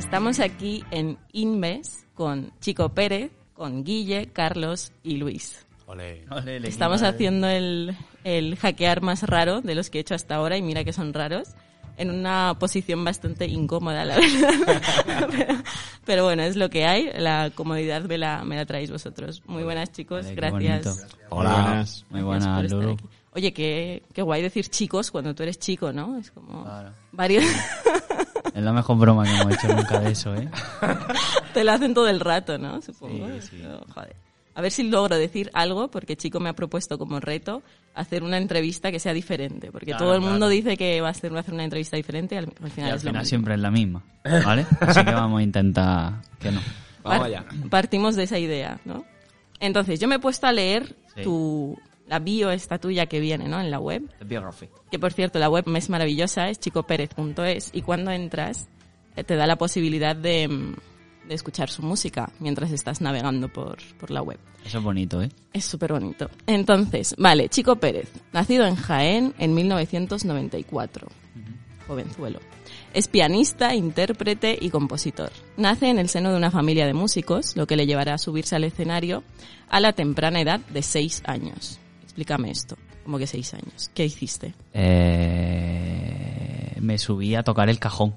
Estamos aquí en Inmes con Chico Pérez, con Guille, Carlos y Luis. Ole. Estamos haciendo el, el hackear más raro de los que he hecho hasta ahora y mira que son raros. En una posición bastante incómoda, la verdad. pero, pero bueno, es lo que hay. La comodidad me la, me la traéis vosotros. Muy buenas, chicos. Vale, Gracias. Hola. Muy Gracias por buenas, estar Lulu. aquí. Oye, qué, qué guay decir chicos cuando tú eres chico, ¿no? Es como Claro. varios... Es la mejor broma que hemos hecho nunca de eso, ¿eh? Te lo hacen todo el rato, ¿no? Supongo. Sí, sí. Pero, joder. A ver si logro decir algo, porque Chico me ha propuesto como reto hacer una entrevista que sea diferente. Porque Claro, todo el mundo claro. dice que va a hacer, va a hacer una entrevista diferente y al, al Y final al es final siempre es la misma, ¿vale? Así que vamos a intentar que no. Vamos Par- allá. Partimos de esa idea, ¿no? Entonces, yo me he puesto a leer Sí. tu, la bio esta tuya que viene, ¿no? En la web. The biography. Que por cierto, la web es maravillosa, es chicoperez.es y cuando entras eh, te da la posibilidad de, mm, de escuchar su música mientras estás navegando por, por la web. Eso es bonito, ¿eh? Es súper bonito. Entonces, vale, Chico Pérez, nacido en Jaén en 1994. Jovenzuelo. Es pianista, intérprete y compositor. Nace en el seno de una familia de músicos, lo que le llevará a subirse al escenario a la temprana edad de seis años. Explícame esto. ¿Cómo que seis años? ¿Qué hiciste? Eh, me subí a tocar el cajón.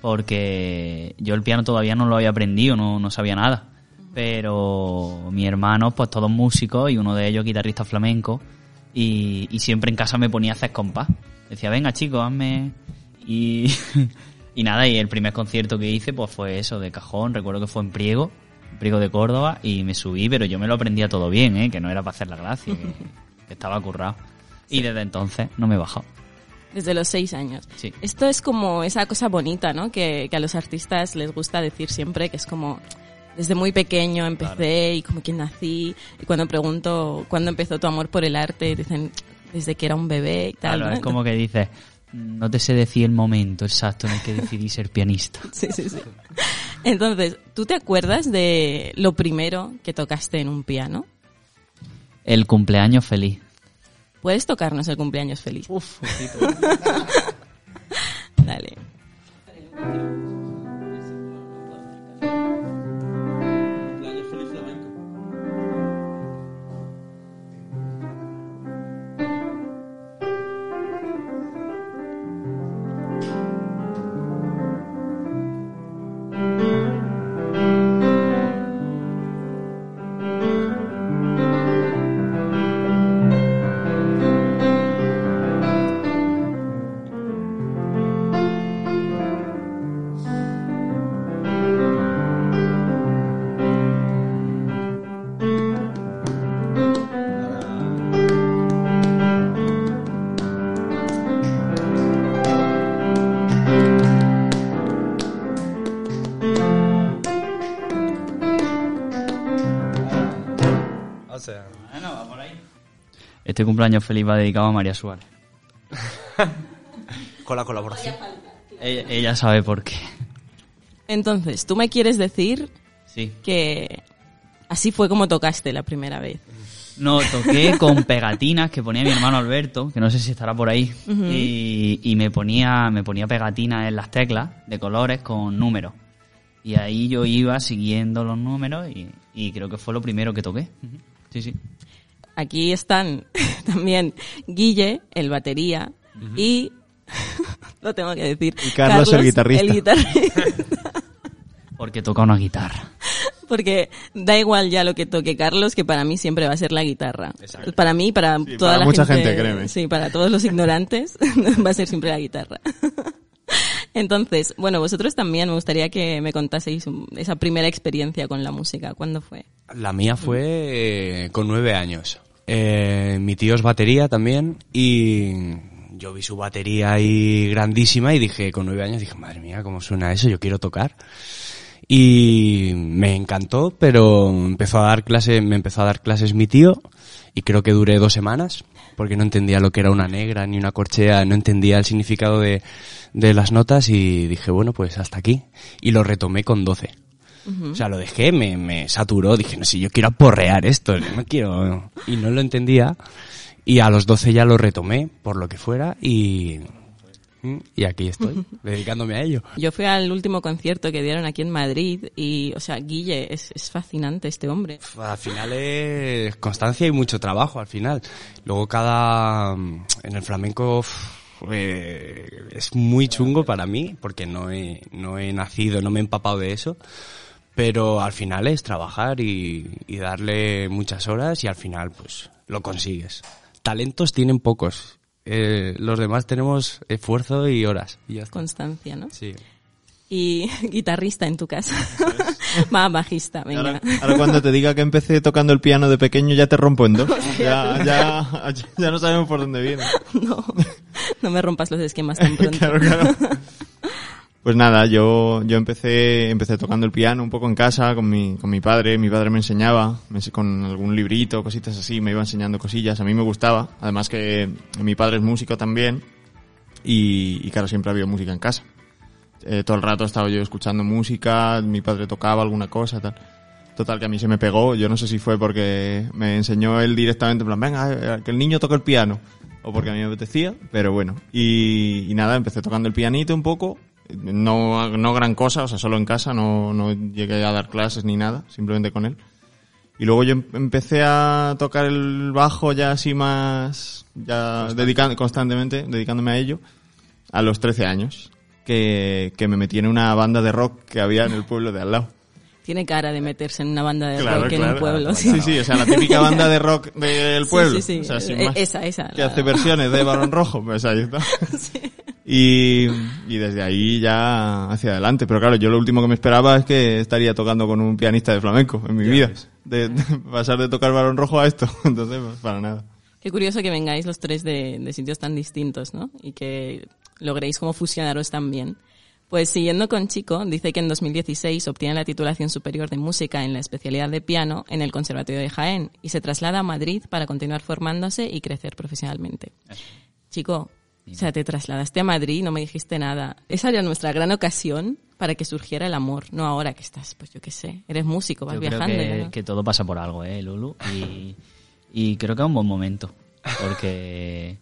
Porque yo el piano todavía no lo había aprendido, no, no sabía nada. Pero mi hermano, pues todos músicos y uno de ellos guitarrista flamenco. Y, y siempre en casa me ponía a hacer compás. Decía, venga chicos, hazme... Y, y nada, y el primer concierto que hice pues fue eso, de cajón. Recuerdo que fue en Priego, Priego de Córdoba, y me subí, pero yo me lo aprendía todo bien, ¿eh? que no era para hacer la gracia, que, que estaba currado. Y desde entonces no me he bajado. Desde los seis años. Sí. Esto es como esa cosa bonita, ¿no? Que, que a los artistas les gusta decir siempre, que es como, desde muy pequeño empecé y como que nací. Y cuando pregunto cuándo empezó tu amor por el arte, dicen, desde que era un bebé y tal. Claro, ¿no? es como que dices, no te sé decir el momento exacto en el que decidí ser pianista. Sí, sí, sí. Entonces, ¿tú te acuerdas de lo primero que tocaste en un piano? El cumpleaños feliz. ¿Puedes tocarnos el cumpleaños feliz? Uf, Dale. Este cumpleaños feliz va dedicado a María Suárez. con la colaboración. Ella, ella sabe por qué. Entonces, ¿tú me quieres decir Sí. que así fue como tocaste la primera vez? No, toqué con pegatinas que ponía mi hermano Alberto, que no sé si estará por ahí, y, y me ponía me ponía pegatinas en las teclas de colores con números. Y ahí yo iba siguiendo los números y, y creo que fue lo primero que toqué. Sí, sí. Aquí están también Guille, el batería, y lo tengo que decir. Y Carlos, el guitarrista. el guitarrista. Porque toca una guitarra. Porque da igual ya lo que toque Carlos, que para mí siempre va a ser la guitarra. Para mí, para Sí, toda para la mucha gente, gente, créeme. Sí, para todos los ignorantes va a ser siempre la guitarra. Entonces, bueno, vosotros también me gustaría que me contaseis un- esa primera experiencia con la música. ¿Cuándo fue? La mía fue eh, con nueve años. Eh, mi tío es batería también y yo vi su batería ahí grandísima y dije, con nueve años, dije, madre mía, ¿cómo suena eso? Yo quiero tocar. Y me encantó, pero empezó a dar clases, me empezó a dar clases mi tío y creo que duré dos semanas porque no entendía lo que era una negra ni una corchea, no entendía el significado de, de las notas y dije, bueno, pues hasta aquí. Y lo retomé con 12. O sea, lo dejé, me, me saturó, dije, no sé, yo quiero aporrear esto, no quiero... Y no lo entendía. Y a los 12 ya lo retomé, por lo que fuera, y... Y aquí estoy, dedicándome a ello. Yo fui al último concierto que dieron aquí en Madrid y, o sea, Guille, es, es fascinante este hombre. Al final es constancia y mucho trabajo, al final. Luego cada... En el flamenco eh, es muy chungo para mí, porque no he, no he nacido, no me he empapado de eso. Pero al final es trabajar y, y darle muchas horas y al final pues lo consigues. Talentos tienen pocos. Eh, los demás tenemos esfuerzo y horas. Y ya está. Constancia, ¿no? Sí. Y guitarrista en tu casa. Va, bajista, venga. Ahora, ahora cuando te diga que empecé tocando el piano de pequeño ya te rompo en dos. Ya, ya, ya no sabemos por dónde viene. No, no me rompas los esquemas tan pronto. Claro, claro. Pues nada, yo, yo empecé, empecé tocando el piano un poco en casa con mi, con mi padre. Mi padre me enseñaba con algún librito, cositas así, me iba enseñando cosillas. A mí me gustaba. Además que mi padre es músico también. Y, y claro, siempre había música en casa. Eh, todo el rato estaba yo escuchando música, mi padre tocaba alguna cosa, tal. Total, que a mí se me pegó. Yo no sé si fue porque me enseñó él directamente, en plan, venga, eh, que el niño toque el piano. O porque a mí me apetecía, pero bueno. Y, y nada, empecé tocando el pianito un poco. No, no gran cosa, o sea, solo en casa, no, no llegué a dar clases ni nada, simplemente con él. Y luego yo em- empecé a tocar el bajo ya así más, ya dedican- constantemente, dedicándome a ello, a los 13 años. Que, que me metí en una banda de rock que había en el pueblo de al lado. Tiene cara de meterse en una banda de rock en un pueblo. Sí, sí, o sea, la típica banda de rock del Sí, pueblo. sí, sí. O sea, sin Eh, más. esa, esa, Que la- hace versiones de Barón Rojo, pues ahí está. Y, y desde ahí ya hacia adelante. Pero claro, yo lo último que me esperaba es que estaría tocando con un pianista de flamenco en mi vida. De, de pasar de tocar Barón Rojo a esto. Entonces, pues, para nada. Qué curioso que vengáis los tres de, de sitios tan distintos, ¿no? Y que logréis como fusionaros tan bien. Pues siguiendo con Chico, dice que en 2016 obtiene la titulación superior de música en la especialidad de piano en el Conservatorio de Jaén y se traslada a Madrid para continuar formándose y crecer profesionalmente. Chico, o sea, te trasladaste a Madrid, no me dijiste nada. Esa era nuestra gran ocasión para que surgiera el amor, no ahora que estás, pues yo qué sé, eres músico, vas Yo creo viajando. que, ya no- que todo pasa por algo, ¿eh, Lulu? Y, y creo que es un buen momento, porque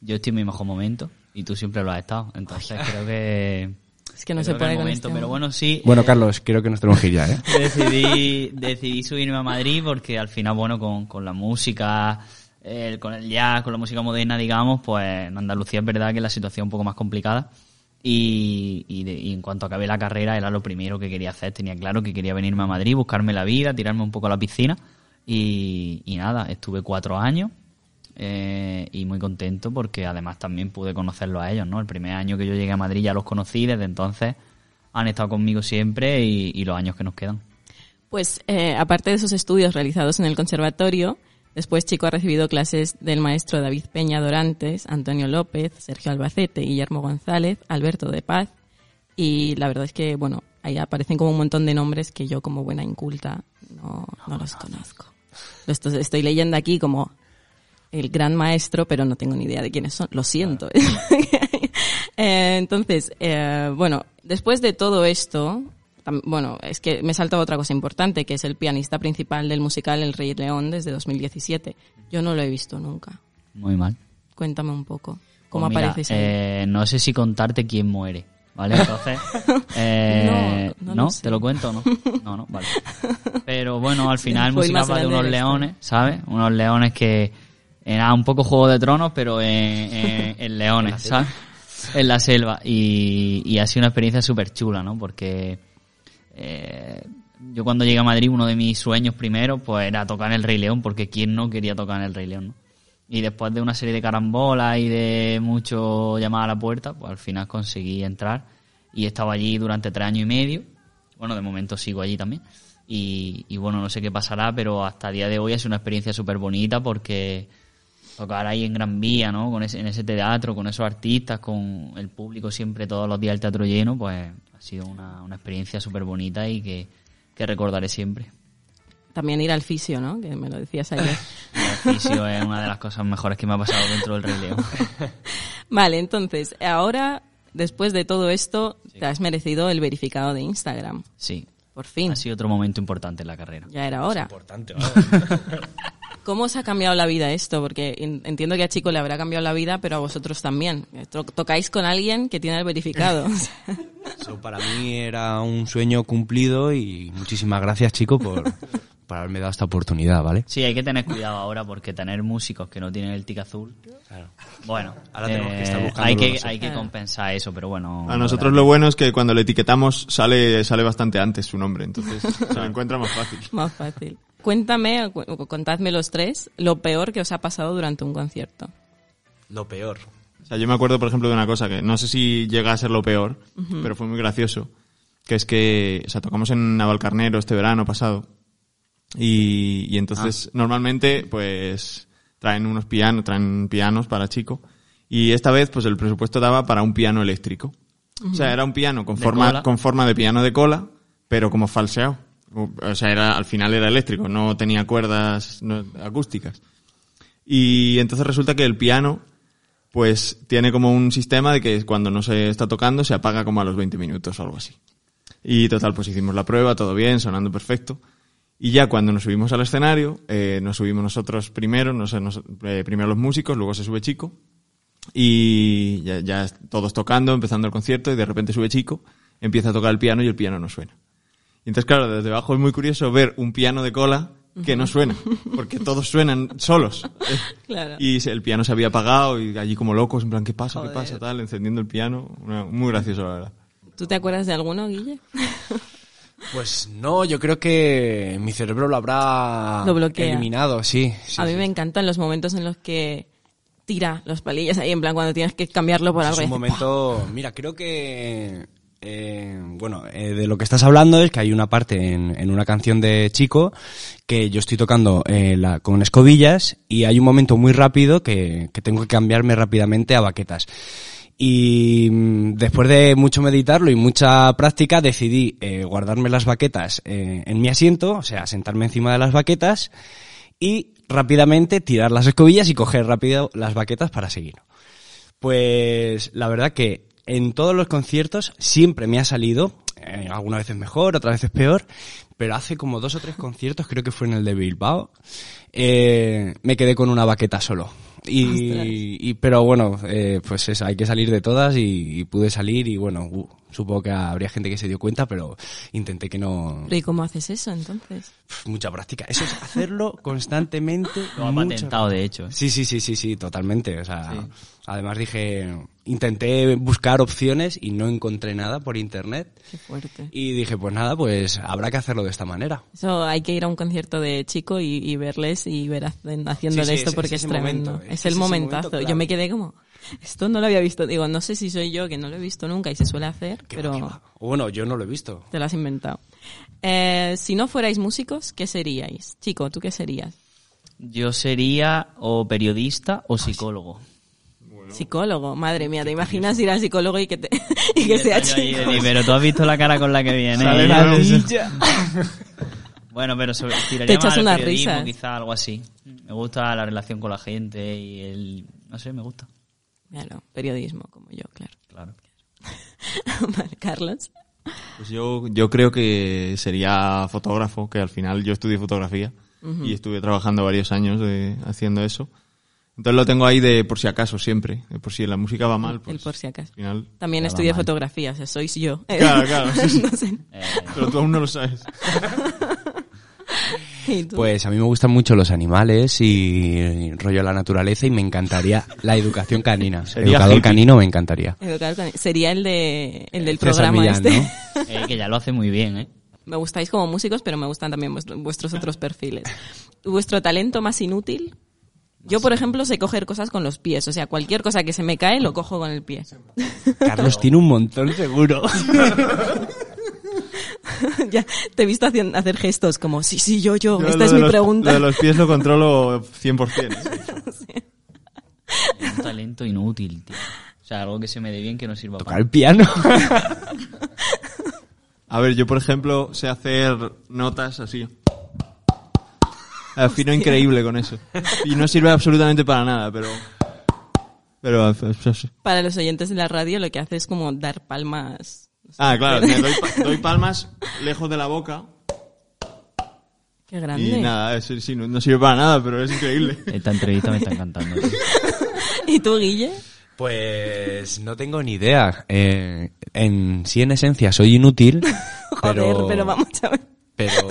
yo estoy en mi mejor momento y tú siempre lo has estado. Entonces creo que... Es que no creo se es puede momento, este pero bueno, sí. Bueno, eh, Carlos, creo que nos tenemos que ir ya, ¿eh? decidí, decidí subirme a Madrid porque al final, bueno, con, con la música, el- con el jazz, con la música moderna, digamos, pues en Andalucía es verdad que la situación es un poco más complicada. Y, y, de- y en cuanto acabé la carrera era lo primero que quería hacer. Tenía claro que quería venirme a Madrid, buscarme la vida, tirarme un poco a la piscina. Y, nada, estuve cuatro años eh, y muy contento porque además también pude conocerlos a ellos, ¿no? El primer año que yo llegué a Madrid ya los conocí, desde entonces han estado conmigo siempre y los años que nos quedan. Pues eh, aparte de esos estudios realizados en el conservatorio, después Chico ha recibido clases del maestro David Peña Dorantes, Antonio López, Sergio Albacete, Guillermo González, Alberto de Paz y la verdad es que, bueno, ahí aparecen como un montón de nombres que yo como buena inculta no, no los conozco. Estoy leyendo aquí como el gran maestro, pero no tengo ni idea de quiénes son. Lo siento. Eh, entonces, eh, bueno, después de todo esto, bueno, es que me salta otra cosa importante, que es el pianista principal del musical El Rey León desde 2017. Yo no lo he visto nunca. Muy mal. Cuéntame un poco. ¿Cómo Pues apareces ahí? eh, no sé si contarte quién muere, ¿vale? Entonces, eh, No, no lo sé. ¿Te lo cuento o no? No, no, vale. Pero bueno, al final el musical va de unos de leones, ¿sabes? Unos leones que era un poco Juego de Tronos, pero en, en- en leones, ¿sabes? En la selva. Y, y ha sido una experiencia súper chula, ¿no? Porque eh, yo cuando llegué a Madrid, uno de mis sueños primero, pues era tocar en el Rey León, porque ¿quién no quería tocar en el Rey León, no? Y después de una serie de carambolas y de mucho llamada a la puerta, pues al final conseguí entrar y he estado allí durante tres años y medio. Bueno, de momento sigo allí también. Y, bueno, no sé qué pasará, pero hasta el día de hoy es una experiencia súper bonita porque tocar ahí en Gran Vía, ¿no? Con ese, en ese teatro, con esos artistas, con el público siempre todos los días el teatro lleno, pues ha sido una, una experiencia súper bonita y que, que recordaré siempre. También ir al fisio, ¿no? Que me lo decías ayer. El oficio es una de las cosas mejores que me ha pasado dentro del Rey León. vale, entonces, ahora, después de todo esto, te has merecido el verificado de Instagram. Sí, Por fin. ha sido otro momento importante en la carrera. Ya era hora. Importante, ¿Cómo os ha cambiado la vida esto? Porque en- entiendo que a Chico le habrá cambiado la vida, pero a vosotros también. To- Tocáis con alguien que tiene el verificado. Eso para mí era un sueño cumplido y muchísimas gracias, chico, por, por haberme dado esta oportunidad, ¿vale? Sí, hay que tener cuidado ahora porque tener músicos que no tienen el tic azul, bueno, Ahora tenemos que eh, estar hay que, nosotros. hay que compensar eso, pero bueno. A nosotros lo bueno es que cuando le etiquetamos sale, sale bastante antes su nombre, entonces se lo encuentra más fácil. Más fácil. Cuéntame, cu- contadme los tres, lo peor que os ha pasado durante un concierto. Lo peor. O sea, yo me acuerdo, por ejemplo, de una cosa que no sé si llega a ser lo peor, pero fue muy gracioso, que es que, o sea, tocamos en Navalcarnero este verano pasado y, y entonces normalmente, pues, traen unos pianos, traen pianos para chico y esta vez, pues, el presupuesto daba para un piano eléctrico. O sea, era un piano con De forma, cola. con forma de piano de cola, pero como falseado. O o sea, era, al final era eléctrico, no tenía cuerdas no- acústicas. Y entonces resulta que el piano, pues tiene como un sistema de que cuando no se está tocando se apaga como a los 20 minutos o algo así. Y total, pues hicimos la prueba, todo bien, sonando perfecto. Y ya cuando nos subimos al escenario, eh, nos subimos nosotros primero, no sé, nos- eh, primero los músicos, luego se sube Chico. Y ya, ya todos tocando, empezando el concierto, y de repente sube Chico, empieza a tocar el piano y el piano no suena. Y entonces, claro, desde abajo es muy curioso ver un piano de cola que no suena, porque todos suenan solos. Claro. Y el piano se había apagado y allí como locos, en plan, ¿qué pasa? ¿Qué pasa? Tal, encendiendo el piano. Muy gracioso, la verdad. ¿Tú te acuerdas de alguno, Guille? Pues no, yo creo que mi cerebro lo habrá Lo eliminado, sí. sí, a mí sí. me encantan los momentos en los que tira los palillos ahí, en plan cuando tienes que cambiarlo por Pues algo. es un momento, mira, creo que, eh, bueno, eh, de lo que estás hablando es que hay una parte en, en una canción de Chico que yo estoy tocando eh, la- con escobillas y hay un momento muy rápido que, que tengo que cambiarme rápidamente a baquetas. Y mm, después de mucho meditarlo y mucha práctica decidí eh, guardarme las baquetas eh, en mi asiento, o sea, sentarme encima de las baquetas y rápidamente tirar las escobillas y coger rápido las baquetas para seguir. Pues la verdad que en todos los conciertos siempre me ha salido, eh, algunas veces mejor, otras veces peor, pero hace como dos o tres conciertos, creo que fue en el de Bilbao, eh, me quedé con una baqueta solo. Y, y- pero bueno, eh, pues eso, hay que salir de todas y, y pude salir y bueno, uh, supongo que habría gente que se dio cuenta, pero intenté que no... ¿y cómo haces eso entonces? Mucha práctica. Eso es hacerlo constantemente. Lo ha mucha- patentado, de hecho. Sí, sí, sí, sí, sí, totalmente. O sea, además dije, intenté buscar opciones y no encontré nada por internet. Qué fuerte. Y dije, pues nada, pues habrá que hacerlo de esta manera. Eso hay que ir a un concierto de chico y, y verles y ver haciéndole Sí, sí, esto es- porque es es, tremendo. momento, es es el momentazo. momento Yo clave. me quedé como, esto no lo había visto. Digo, no sé si soy yo que no lo he visto nunca y se suele hacer, Qué pero va, qué va. Bueno, yo no lo he visto. te lo has inventado. Eh, si no fuerais músicos, ¿qué seríais? Chico, ¿tú qué serías? Yo sería o periodista o psicólogo. Psicólogo, madre mía, ¿te imaginas ir al psicólogo y que, te, y que sea chico? Pero tú has visto la cara con la que viene. Sale ¿eh? la Bueno, pero sobre, tiraría Te echas más al unas periodismo, risas. quizá algo así. Me gusta la relación con la gente y el... No sé, me gusta. Claro, periodismo, como yo, claro. Claro. Vale, Carlos. Pues yo, yo creo que sería fotógrafo, que al final yo estudié fotografía y estuve trabajando varios años de- haciendo eso. Entonces lo tengo ahí de por si acaso siempre, de por si la música va mal, pues El por si acaso. al final... También estudié fotografía, o sea, sois yo. Claro, claro, sí, sí. No sé. Eh, Pero tú aún no lo sabes. Pues a mí me gustan mucho los animales y rollo la naturaleza y me encantaría la educación canina. Sería Educador hippie. canino me encantaría. Educar con- Sería el de el del César programa Millán, este. ¿no? eh, que ya lo hace muy bien, ¿eh? me gustáis como músicos, pero me gustan también vuestro- vuestros otros perfiles. ¿Vuestro talento más inútil? Yo, por ejemplo, sé coger cosas con los pies. O sea, cualquier cosa que se me cae lo cojo con el pie. Carlos tiene un montón seguro. ya te he visto hacer gestos como, sí, sí, yo, yo, Yo esta es mi los- pregunta. Lo de los pies lo controlo 100%. ¿eh? Un talento inútil, tío. O sea, algo que se me dé bien que no sirva Tocar para el piano. A ver, yo por ejemplo sé hacer notas así. Afino increíble con eso. Y no sirve absolutamente para nada, pero... Pero... Para los oyentes de la radio lo que hace es como dar palmas. Ah, claro, me doy, pa- doy palmas lejos de la boca Qué grande. y nada, es- sí, no, no sirve para nada, pero es increíble. Esta entrevista me está encantando. tío. ¿Y tú, Guille? Pues no tengo ni idea. Eh, en sí, en esencia, soy inútil, Joder, pero... pero vamos a ver. Pero,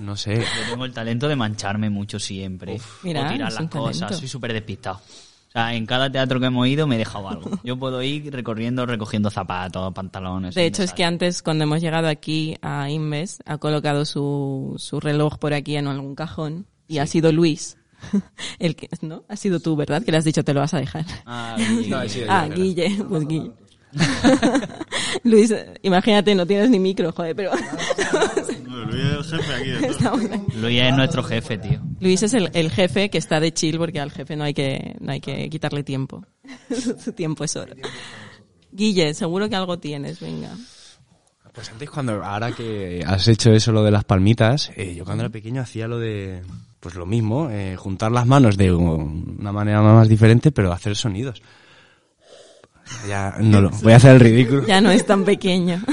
no sé. Yo tengo el talento de mancharme mucho siempre. Mira, o tirar es las un cosas. talento. Soy súper despistado. O sea, en cada teatro que hemos ido me he dejado algo. Yo puedo ir recorriendo, recogiendo zapatos, pantalones. De hecho, es que antes, cuando hemos llegado aquí a Inves, ha colocado su, su reloj por aquí en algún cajón y ha sido Luis. El que, ¿no? Ha sido tú, ¿verdad? Que le has dicho te lo vas a dejar. Ah, Guille, No, sí, Ah, Guille, pues Guille. Luis, imagínate, no tienes ni micro, joder, pero... el jefe aquí de. Luis es nuestro jefe, tío. Luis es el, el jefe que está de chill porque al jefe no hay que, no hay que quitarle tiempo. Su tiempo es oro. Guille, seguro que algo tienes, venga. Pues antes cuando, ahora que has hecho eso lo de las palmitas, eh, yo cuando era pequeño hacía lo de, pues lo mismo, eh, juntar las manos de una manera más diferente, pero hacer sonidos. Ya, no lo, voy a hacer el ridículo. Ya no es tan pequeño.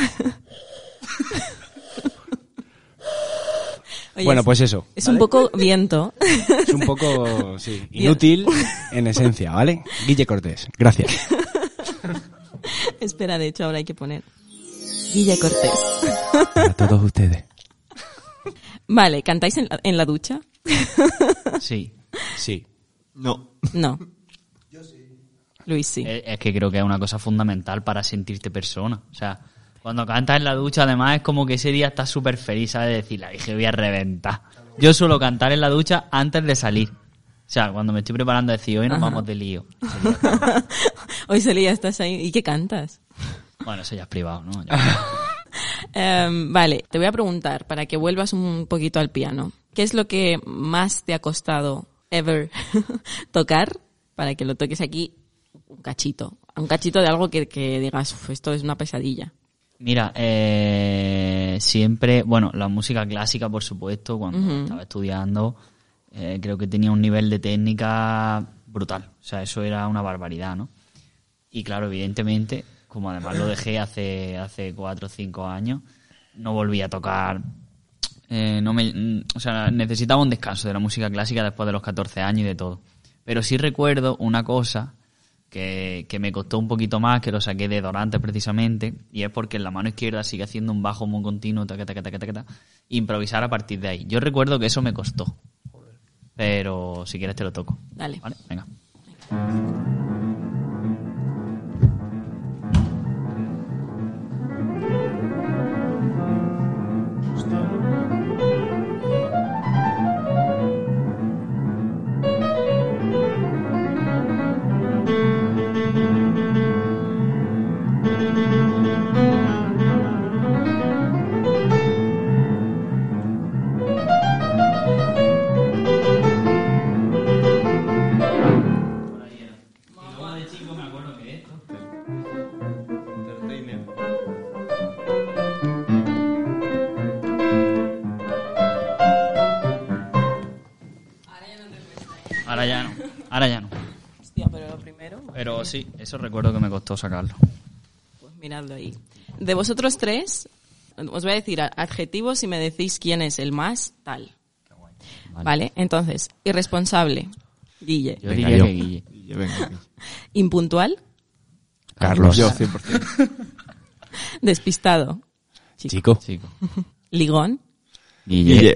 Oye, bueno, es- pues eso. Es un poco viento. Es un poco, sí, inútil en esencia, ¿vale? Guille Cortés, gracias. Espera, de hecho, ahora hay que poner Guille Cortés. A todos ustedes. Vale, ¿cantáis en la, en la ducha? Sí. Sí. No. No. Luis sí. Es, es que creo que es una cosa fundamental para sentirte persona. O sea, cuando cantas en la ducha, además, es como que ese día estás súper feliz, ¿sabes? De decir, la dije, voy a reventar. Yo suelo cantar en la ducha antes de salir. O sea, cuando me estoy preparando, decir, hoy nos vamos de lío. Hoy Celia estás ahí. ¿Y qué cantas? Bueno, eso ya es privado, ¿no? Em, vale, te voy a preguntar para que vuelvas un poquito al piano. ¿Qué es lo que más te ha costado ever tocar para que lo toques aquí un cachito? Un cachito de algo que, que digas, "Uf, esto es una pesadilla. Mira, eh, siempre, bueno, la música clásica, por supuesto, cuando estaba estudiando, eh, creo que tenía un nivel de técnica brutal. O sea, eso era una barbaridad, ¿no? Y claro, evidentemente, como además lo dejé hace, hace cuatro o cinco años, no volví a tocar. eh, no me, mm, o sea, necesitaba un descanso de la música clásica después de los 14 años y de todo. Pero sí recuerdo una cosa que, que me costó un poquito más, que lo saqué de Dorantes precisamente, y es porque en la mano izquierda sigue haciendo un bajo muy continuo, taca, taca, taca, taca, improvisar a partir de ahí. Yo recuerdo que eso me costó. Pero si quieres te lo toco. Dale. ¿Vale? Venga. Pero sí, eso recuerdo que me costó sacarlo. pues miradlo ahí. De vosotros tres, os voy a decir adjetivos y me decís quién es el más tal. Vale, entonces, irresponsable, Guille. Yo Venga, diría yo. que Guille. Y venga, Impuntual, Carlos. yo 100%. despistado, Chico. Chico. ligón. Guille. Guille.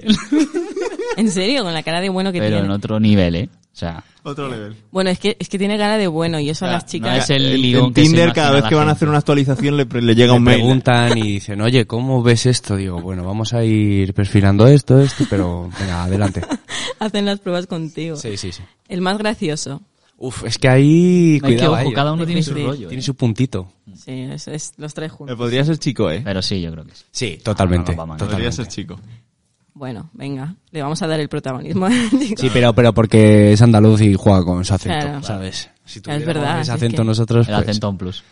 En serio, con la cara de bueno que Pero tiene. en otro nivel, ¿eh? O sea, Otro level. Bueno, es que, es que tiene cara de bueno y eso a las no chicas... es el ligón en que Tinder cada vez que van a hacer una actualización le, le llega Me un mail. preguntan y dicen, oye, ¿cómo ves esto? Digo, bueno, vamos a ir perfilando esto, esto, pero venga, adelante. Hacen las pruebas contigo. Sí, sí, sí. El más gracioso. Uf, es que ahí, que, cuidado, ojo, ahí, cada uno tiene su rollo. tiene ¿eh? su puntito. Sí, es, es los tres Eh, juntos. Podría ser chico, ¿eh? Pero sí, yo creo que sí. Sí, totalmente. Ah, no, no, vamos, Podría totalmente. ser chico. Bueno, venga, le vamos a dar el protagonismo. Sí, pero, pero porque es andaluz y juega con su acento, Claro. ¿sabes? Si Es verdad, ese es acento que- nosotros, El pues, acento en plus.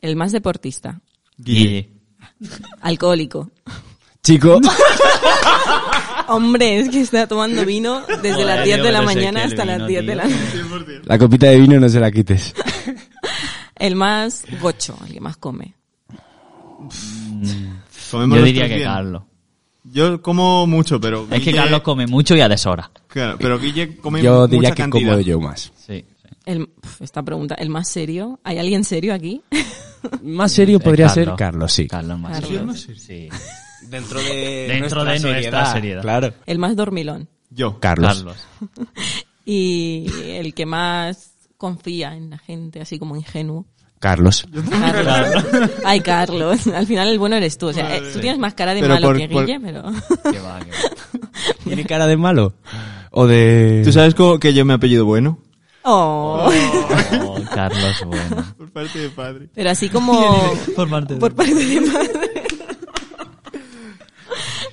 El más deportista. Guille. Alcohólico. Chico, Hombre, es que está tomando vino desde Joder, las 10 de la es mañana hasta las vino, 10 de la noche. la copita de vino no se la quites. El más gocho, el que más come. Comemos Yo diría que bien. Carlos. Yo como mucho, pero... Es que Carlos come mucho y a deshora. Claro, pero Guille come Yo mucha diría que cantidad. como yo más. Sí. sí. El, esta pregunta, ¿el más serio? ¿Hay alguien serio aquí? Más serio Es podría Carlos. ser Carlos, sí. Carlos más Carlos. serio. Sí. Dentro de Dentro de nuestra seriedad. Claro. El más dormilón. Yo. Carlos. Carlos. Y el que más confía en la gente, así como ingenuo. Carlos. Carlos. Ay, Carlos. Al final el bueno eres tú. O sea, eh, tú tienes más cara de Pero malo por- que por- Guille, pero... Que va, va. ¿Tiene cara de malo? ¿O de...? ¿Tú sabes cómo que yo me apellido bueno? Oh. Oh, Carlos, bueno. Por parte de padre. Pero así como... Por parte por parte de madre.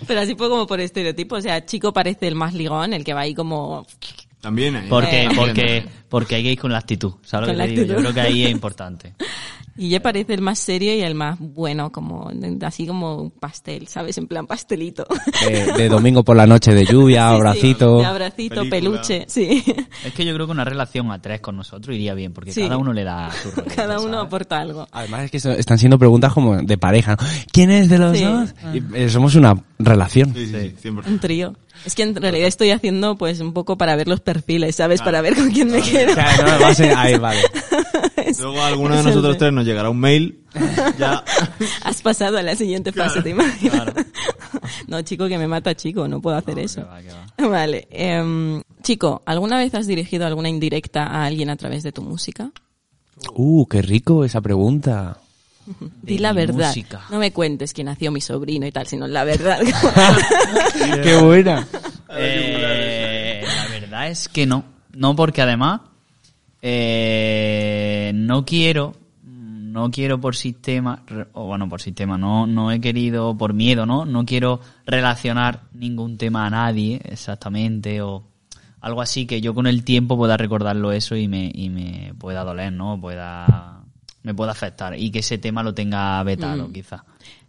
Pero así fue como por estereotipo. O sea, chico parece el más ligón, el que va ahí como... También hay. Porque, Eh. porque, porque hay que ir con la actitud. ¿Sabes lo Con que la te digo? Yo actitud. creo que ahí es importante. Guille parece el más serio y el más bueno, como así como un pastel, ¿sabes? En plan pastelito. De, de domingo por la noche de lluvia, Sí, sí, abracito. de abracito, Película. peluche, sí. Es que yo creo que una relación a tres con nosotros iría bien, porque Sí. cada uno le da su rollo. Cada uno aporta algo. Además es que so- están siendo preguntas como de pareja, ¿no? ¿Quién es de los Sí. dos? Y, eh, somos una relación. Sí, sí, sí, 100%. Un trío. Es que en realidad estoy haciendo pues un poco para ver los perfiles, ¿sabes? Para ver con quién me quiero. Claro, no, va a ser- ahí, vale. Luego a alguno de nosotros de- tres nos llegará un mail. Ya. Has pasado a la siguiente fase, ¿te imaginas? No, chico, que me mata chico, no puedo hacer eso. Que va, que va. Vale. em, chico, ¿alguna vez has dirigido alguna indirecta a alguien a través de tu música? Uh, qué rico esa pregunta. Di la verdad. música. No me cuentes que nació mi sobrino y tal, sino la verdad. qué buena. Eh, la verdad es que no. No, porque además eh, no quiero, no quiero por sistema, o bueno, por sistema, no, no he querido por miedo, ¿no? No quiero relacionar ningún tema a nadie exactamente o algo así que yo con el tiempo pueda recordarlo eso y me, y me pueda doler, ¿no? Pueda, me pueda afectar y que ese tema lo tenga vetado, quizá.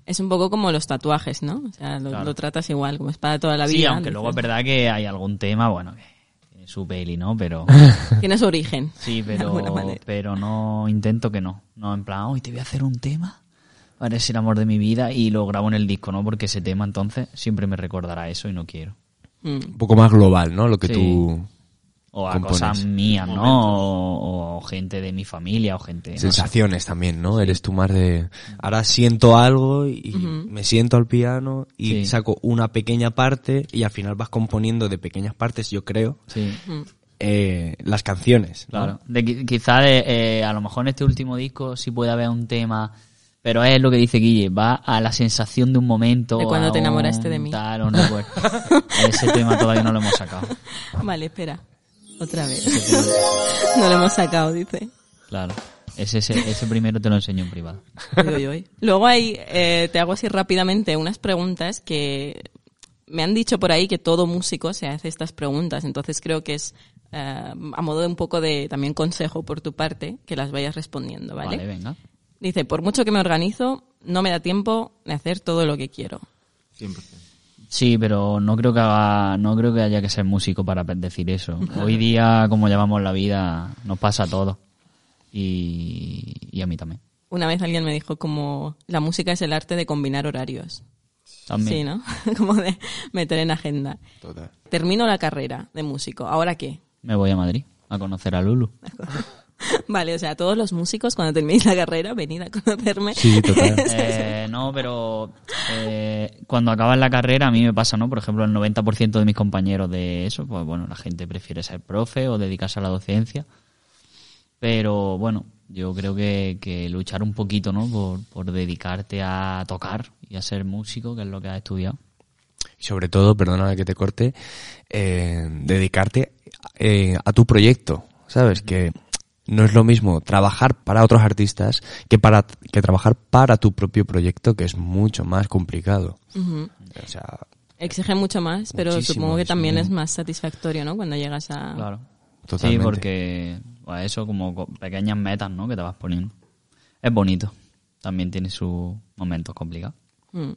es un poco como los tatuajes, ¿no? O sea, lo, Claro. lo tratas igual, como es para toda la vida. Sí, aunque luego es verdad que hay algún tema, bueno, que su peli, ¿no? Pero... Tiene su origen. Sí, pero, pero no intento que no. No, en plan, hoy te voy a hacer un tema. Para el amor de mi vida y lo grabo en el disco, ¿no? Porque ese tema entonces siempre me recordará eso y no quiero. Mm. Un poco más global, ¿no? Lo que Sí. tú... O a Compones. cosas mías, ¿no? O, o gente de mi familia o gente... no sé. Sensaciones también, ¿no? Eres tú más de... Ahora siento algo y me siento al piano y Sí. saco una pequeña parte y al final vas componiendo de pequeñas partes, yo creo, Sí, eh, las canciones. ¿no? claro. De, qui- quizá de, eh, a lo mejor en este último disco sí puede haber un tema... Pero es lo que dice Guille, va a la sensación de un momento. De cuando te enamoraste un de mí. Tal, un recuerdo. Ese tema todavía no lo hemos sacado. Vale, espera. Otra vez. no lo hemos sacado, dice. Claro. Ese, ese, ese primero te lo enseño en privado. Uy, uy, uy. Luego hay, eh, te hago así rápidamente unas preguntas que me han dicho por ahí que todo músico se hace estas preguntas, entonces creo que es eh, a modo de un poco de también consejo por tu parte que las vayas respondiendo, ¿vale? Vale, venga. Dice, por mucho que me organizo, no me da tiempo de hacer todo lo que quiero. 100%. Sí, pero no creo que haga, no creo que haya que ser músico para decir eso. Hoy día, como llevamos la vida, nos pasa todo. Y, y a mí también. Una vez alguien me dijo como la música es el arte de combinar horarios. También. Sí, ¿no? como de meter en agenda. Termino la carrera de músico. ¿Ahora qué? Me voy a Madrid a conocer a Lulu. Vale, o sea, todos los músicos cuando terminéis la carrera, venid a conocerme. Sí, total. Eh, no, pero eh, cuando acabas la carrera a mí me pasa, ¿no? Por ejemplo, el 90% de mis compañeros de eso, pues bueno, la gente prefiere ser profe o dedicarse a la docencia. Pero bueno, yo creo que, que luchar un poquito, ¿no? Por, por dedicarte a tocar y a ser músico, que es lo que has estudiado. Y sobre todo, perdona que te corte, eh, dedicarte eh, a tu proyecto, ¿sabes? Que no es lo mismo trabajar para otros artistas que para que trabajar para tu propio proyecto, que es mucho más complicado. Ujú. O sea, Exige mucho más, pero supongo que también sí. es más satisfactorio, ¿no? Cuando llegas a... Claro. Totalmente. Sí, porque pues eso como co- pequeñas metas, ¿no? Que te vas poniendo. Es bonito. También tiene sus momentos complicados. Mm.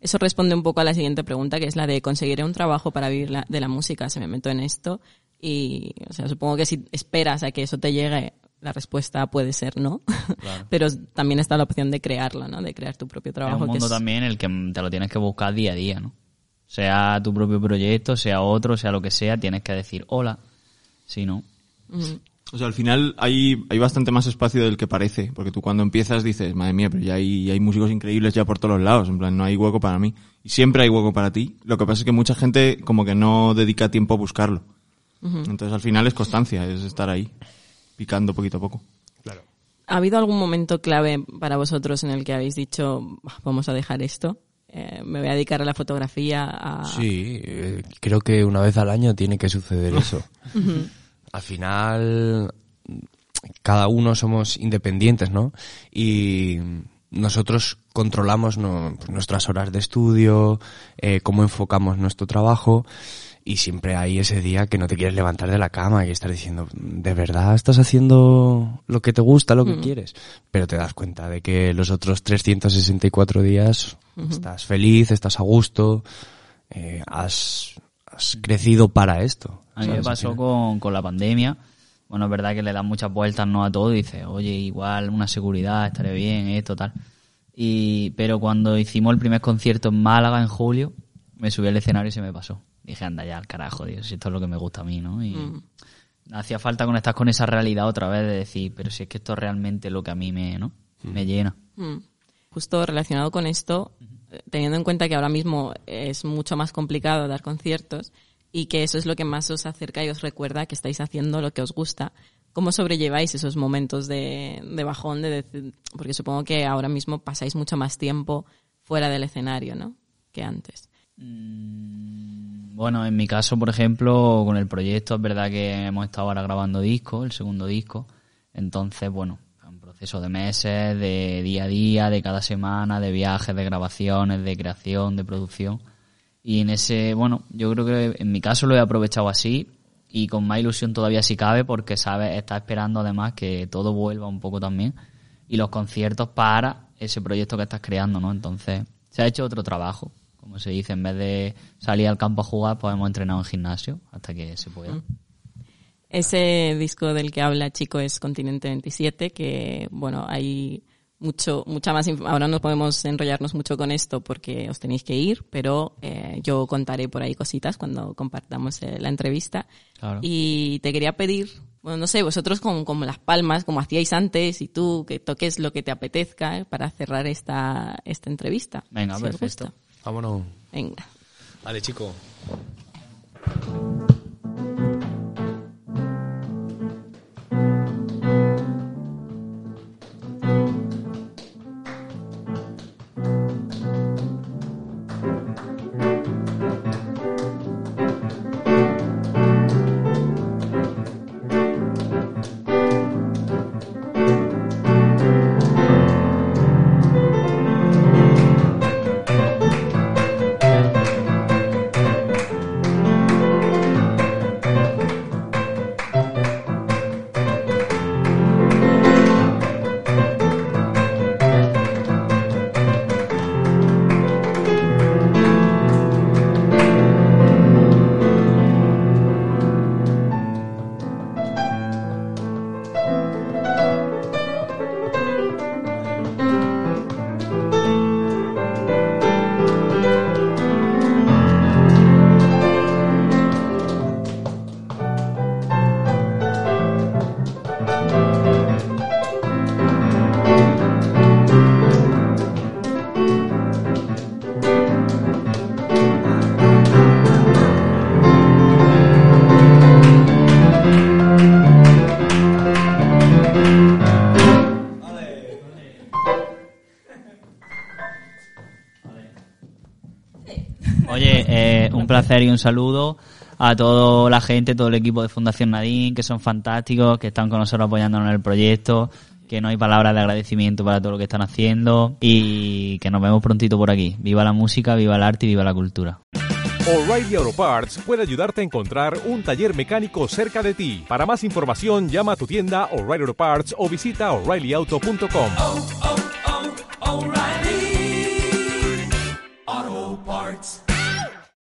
Eso responde un poco a la siguiente pregunta, que es la de conseguiré un trabajo para vivir la- de la música. Se me meto en esto y, o sea, supongo que si esperas a que eso te llegue, la respuesta puede ser no. Pero también está la opción de crearlo, ¿no? De crear tu propio Es trabajo. que mundo es- también en el que te lo tienes que buscar día a día, ¿no? Sea tu propio proyecto, sea otro, sea lo que sea, tienes que decir hola. Si no. O sea, al final hay, hay bastante más espacio del que parece, porque tú cuando empiezas dices, madre mía, pero ya hay, hay músicos increíbles ya por todos los lados, en plan, no hay hueco para mí. Y siempre hay hueco para ti. Lo que pasa es que mucha gente como que no dedica tiempo a buscarlo. Entonces al final es constancia, es estar ahí, picando poquito a poco. ¿Ha habido algún momento clave para vosotros en el que habéis dicho, "Bah, vamos a dejar esto? Eh, me voy a dedicar a la fotografía, a... Sí, eh, creo que una vez al año tiene que suceder eso. al final, cada uno somos independientes, ¿no? Y nosotros controlamos no- nuestras horas de estudio, eh, cómo enfocamos nuestro trabajo. Y siempre hay ese día que no te quieres levantar de la cama y estás diciendo, ¿de verdad estás haciendo lo que te gusta, lo que quieres? Pero te das cuenta de que los otros 364 días estás feliz, estás a gusto, eh, has, has crecido para esto. A mí me pasó con, con la pandemia. Bueno, es verdad que le dan muchas vueltas no a todo y dices, oye, igual una seguridad, estaré bien, esto, tal. Y, pero cuando hicimos el primer concierto en Málaga en julio, me subí al escenario y se me pasó. Dije, anda ya al carajo, Dios, si esto es lo que me gusta a mí, ¿no? Y hacía falta conectar con esa realidad otra vez de decir, pero si es que esto es realmente lo que a mí me, ¿no? Me llena. Mm. Justo relacionado con esto, teniendo en cuenta que ahora mismo es mucho más complicado dar conciertos y que eso es lo que más os acerca y os recuerda que estáis haciendo lo que os gusta, ¿cómo sobrelleváis esos momentos de, de bajón? De decir- porque supongo que ahora mismo pasáis mucho más tiempo fuera del escenario, ¿no? Que antes. Bueno, en mi caso, por ejemplo, con el proyecto, es verdad que hemos estado ahora grabando disco, el segundo disco. Entonces, bueno, un proceso de meses, de día a día, de cada semana, de viajes, de grabaciones, de creación, de producción. Y en ese, bueno, yo creo que en mi caso lo he aprovechado así y con más ilusión todavía si cabe porque, sabes, está esperando además que todo vuelva un poco también y los conciertos para ese proyecto que estás creando, ¿no? Entonces, se ha hecho otro trabajo, como se dice, en vez de salir al campo a jugar, pues hemos entrenado en gimnasio hasta que se pueda. Ese disco del que habla Chico es Continente 27, que bueno, hay mucho, mucha más ahora no podemos enrollarnos mucho con esto porque os tenéis que ir, pero eh, yo contaré por ahí cositas cuando compartamos eh, la entrevista. Claro. Y te quería pedir, bueno, no sé, vosotros con, con las palmas, como hacíais antes, y tú que toques lo que te apetezca eh, para cerrar esta, esta entrevista. Venga, si perfecto. Vámonos. Venga. Vale, chico. placer y un saludo a toda la gente, todo el equipo de Fundación Nadine, que son fantásticos, que están con nosotros apoyándonos en el proyecto, que no hay palabras de agradecimiento para todo lo que están haciendo y que nos vemos prontito por aquí. Viva la música, viva el arte y viva la cultura. O'Reilly Auto Parts puede ayudarte a encontrar un taller mecánico cerca de ti. Para más información, llama a tu tienda O'Reilly Auto Parts o visita oreillyauto.com. Oh, oh, oh,